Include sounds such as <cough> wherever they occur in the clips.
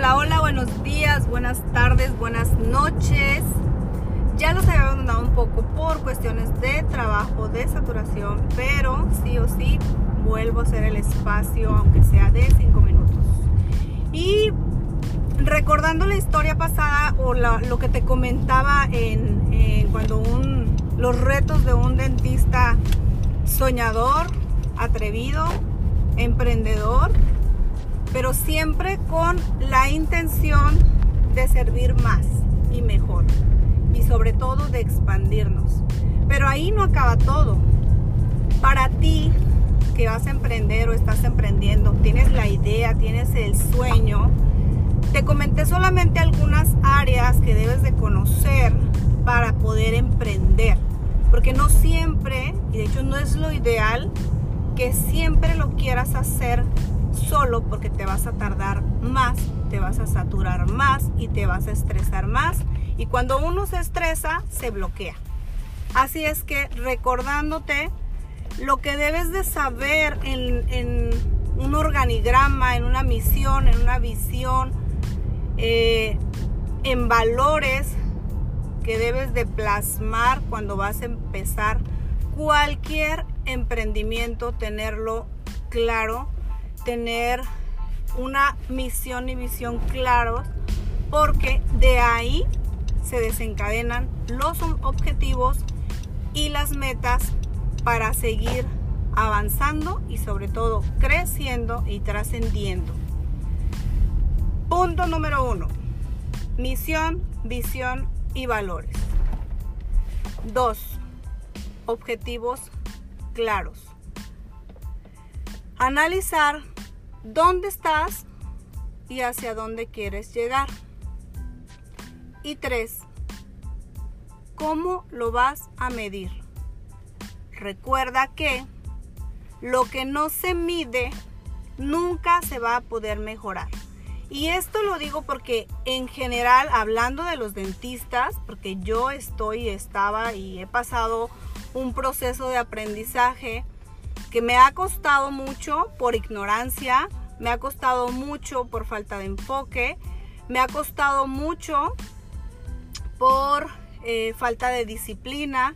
Hola, hola, buenos días, buenas tardes, buenas noches. Ya los había abandonado un poco por cuestiones de trabajo, de saturación, pero sí o sí vuelvo a hacer el espacio, aunque sea de 5 minutos. Y recordando la historia pasada o lo que te comentaba en, cuando un, los retos de un dentista soñador, atrevido, emprendedor, pero siempre con la intención de servir más y mejor y sobre todo de expandirnos. Pero ahí no acaba todo. Para ti que vas a emprender o estás emprendiendo, tienes la idea, tienes el sueño, te comenté solamente algunas áreas que debes de conocer para poder emprender. Porque no siempre, y de hecho no es lo ideal, que siempre lo quieras hacer porque te vas a tardar más, te vas a saturar más y te vas a estresar más. Y cuando uno se estresa, se bloquea. Así es que recordándote lo que debes de saber en, un organigrama, en una misión, en una visión, eh, en valores que debes de plasmar cuando vas a empezar cualquier emprendimiento, tenerlo claro tener una misión y visión claros porque de ahí se desencadenan los objetivos y las metas para seguir avanzando y sobre todo creciendo y trascendiendo. Punto número uno. Misión, visión y valores. Dos. Objetivos claros. Analizar dónde estás y hacia dónde quieres llegar. Y tres, ¿cómo lo vas a medir? Recuerda que lo que no se mide nunca se va a poder mejorar. Y esto lo digo porque en general, hablando de los dentistas, porque yo estoy, estaba y he pasado un proceso de aprendizaje que me ha costado mucho por ignorancia, me ha costado mucho por falta de enfoque, me ha costado mucho por eh, falta de disciplina,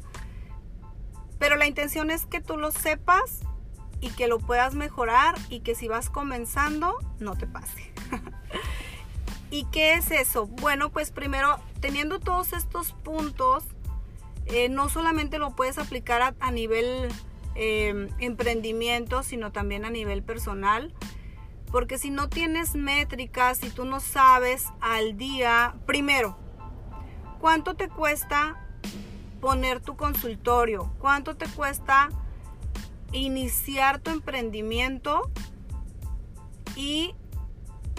pero la intención es que tú lo sepas y que lo puedas mejorar y que si vas comenzando no te pase. <laughs> ¿Y qué es eso? Bueno, pues primero, teniendo todos estos puntos, eh, no solamente lo puedes aplicar a nivel Em, emprendimiento, sino también a nivel personal. Porque si no tienes métricas, si tú no sabes al día, primero, ¿cuánto te cuesta poner tu consultorio? ¿Cuánto te cuesta iniciar tu emprendimiento? ¿Y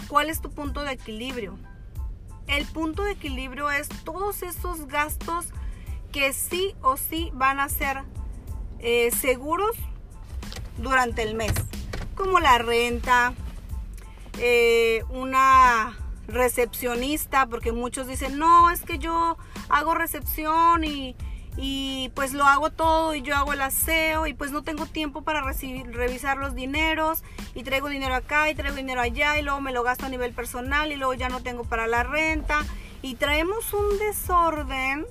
cuál es tu punto de equilibrio? El punto de equilibrio es todos esos gastos que sí o sí van a ser eh, seguros durante el mes, como la renta, eh, una recepcionista, porque muchos dicen, no, es que yo hago recepción y, y, pues lo hago todo y yo hago el aseo y pues no tengo tiempo para recibir, revisar los dineros y traigo dinero acá y traigo dinero allá y luego me lo gasto a nivel personal y luego ya no tengo para la renta y traemos un desorden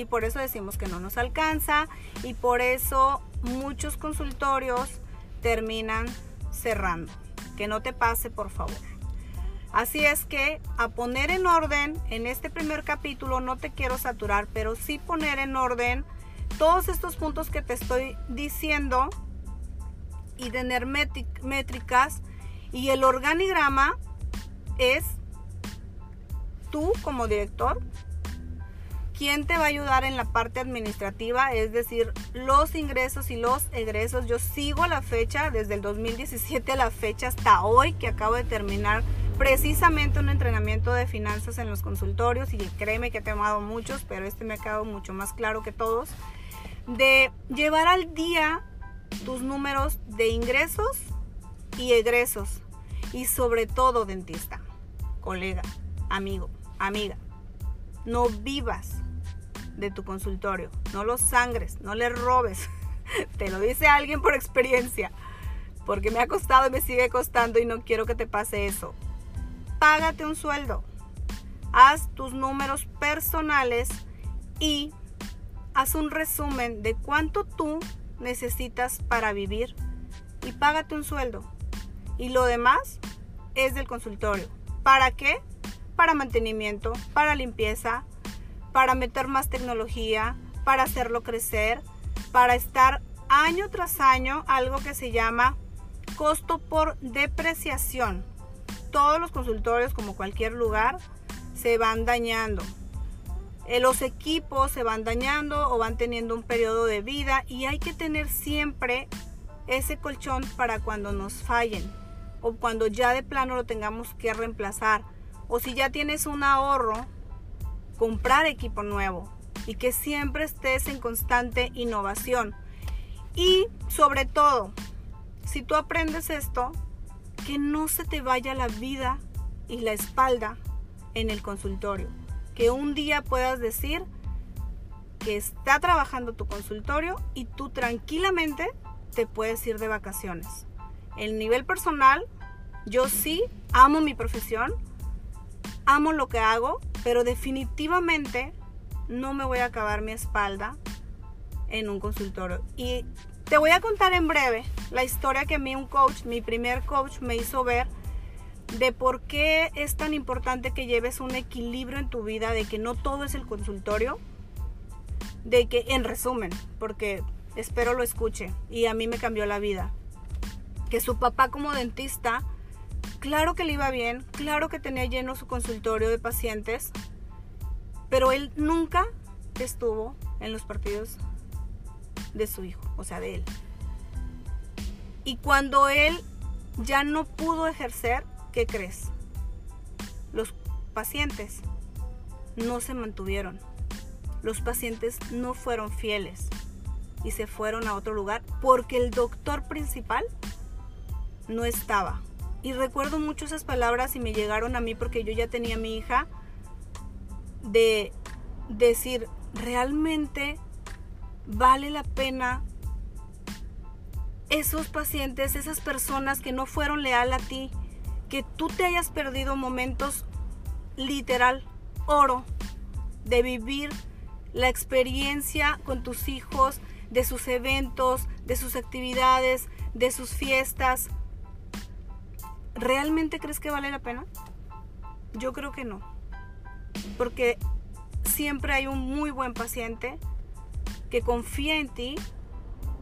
y por eso decimos que no nos alcanza y por eso muchos consultorios terminan cerrando. Que no te pase, por favor. Así es que a poner en orden, en este primer capítulo no te quiero saturar, pero sí poner en orden todos estos puntos que te estoy diciendo y tener métricas. Y el organigrama es tú como director, ¿Quién te va a ayudar en la parte administrativa? Es decir, los ingresos y los egresos. Yo sigo la fecha, desde el 2017 a la fecha hasta hoy que acabo de terminar precisamente un entrenamiento de finanzas en los consultorios y créeme que he tomado muchos, pero este me ha quedado mucho más claro que todos, de llevar al día tus números de ingresos y egresos y sobre todo dentista, colega, amigo, amiga. No vivas de tu consultorio. No los sangres, no les robes. <laughs> te lo dice alguien por experiencia. Porque me ha costado y me sigue costando y no quiero que te pase eso. págate un sueldo. Haz tus números personales y haz un resumen de cuánto tú necesitas para vivir y págate un sueldo. Y lo demás es del consultorio. ¿Para qué? Para mantenimiento, para limpieza, para meter más tecnología, para hacerlo crecer, para estar año tras año algo que se llama costo por depreciación. Todos los consultorios, como cualquier lugar, se van dañando. Eh, los equipos se van dañando o van teniendo un periodo de vida y hay que tener siempre ese colchón para cuando nos fallen o cuando ya de plano lo tengamos que reemplazar. O si ya tienes un ahorro, comprar equipo nuevo y que siempre estés en constante innovación. Y sobre todo, si tú aprendes esto, que no se te vaya la vida y la espalda en el consultorio. Que un día puedas decir que está trabajando tu consultorio y tú tranquilamente te puedes ir de vacaciones. El nivel personal, yo sí amo mi profesión, amo lo que hago, pero definitivamente no me voy a acabar mi espalda en un consultorio. Y te voy a contar en breve la historia que mí un coach, mi primer coach, me hizo ver de por qué es tan importante que lleves un equilibrio en tu vida, de que no todo es el consultorio, de que, en resumen, porque espero lo escuche y a mí me cambió la vida, que su papá como dentista, claro que le iba bien, claro que tenía lleno su consultorio de pacientes, pero él nunca estuvo en los partidos de su hijo, o sea, de él. Y cuando él ya no pudo ejercer, ¿qué crees? Los pacientes no se mantuvieron. Los pacientes no fueron fieles y se fueron a otro lugar porque el doctor principal no estaba. Y recuerdo mucho esas palabras y me llegaron a mí porque yo ya tenía mi hija de decir, realmente vale la pena esos pacientes, esas personas que no fueron leal a ti, que tú te hayas perdido momentos literal, oro, de vivir la experiencia con tus hijos, de sus eventos, de sus actividades, de sus fiestas. ¿Realmente crees que vale la pena? Yo creo que no. Porque siempre hay un muy buen paciente que confía en ti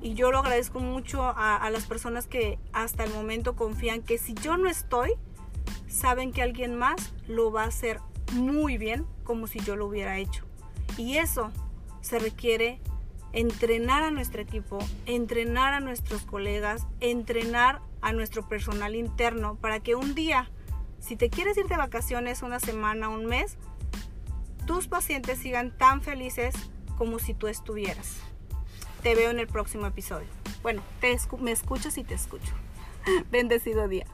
y yo lo agradezco mucho a, las personas que hasta el momento confían que si yo no estoy, saben que alguien más lo va a hacer muy bien como si yo lo hubiera hecho. Y eso se requiere entrenar a nuestro equipo, entrenar a nuestros colegas, entrenar a nuestro personal interno para que un día, si te quieres ir de vacaciones una semana, un mes, tus pacientes sigan tan felices como si tú estuvieras. Te veo en el próximo episodio. Bueno, te me escuchas y te escucho. <laughs> Bendecido día.